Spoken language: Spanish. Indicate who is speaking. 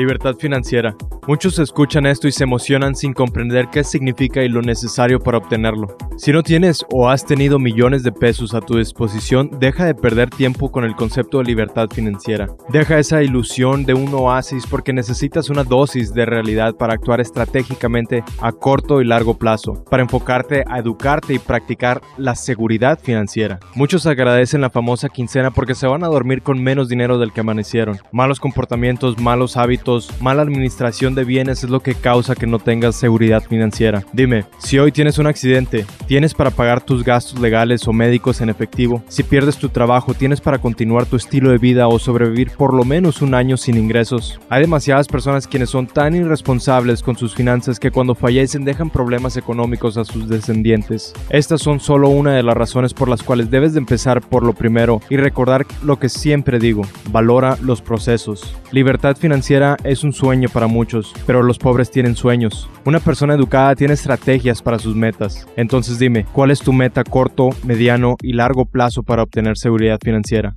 Speaker 1: Libertad financiera. Muchos escuchan esto y se emocionan sin comprender qué significa y lo necesario para obtenerlo. Si no tienes o has tenido millones de pesos a tu disposición, deja de perder tiempo con el concepto de libertad financiera. Deja esa ilusión de un oasis porque necesitas una dosis de realidad para actuar estratégicamente a corto y largo plazo, para enfocarte a educarte y practicar la seguridad financiera. Muchos agradecen la famosa quincena porque se van a dormir con menos dinero del que amanecieron. Malos comportamientos, malos hábitos, mala administración de bienes es lo que causa que no tengas seguridad financiera. Dime, si hoy tienes un accidente, ¿tienes para pagar tus gastos legales o médicos en efectivo? Si pierdes tu trabajo, ¿tienes para continuar tu estilo de vida o sobrevivir por lo menos un año sin ingresos? Hay demasiadas personas quienes son tan irresponsables con sus finanzas que cuando fallecen dejan problemas económicos a sus descendientes. Estas son solo una de las razones por las cuales debes de empezar por lo primero y recordar lo que siempre digo, valora los procesos. Libertad financiera es un sueño para muchos, pero los pobres tienen sueños. Una persona educada tiene estrategias para sus metas. Entonces dime, ¿cuál es tu meta corto, mediano y largo plazo para obtener seguridad financiera?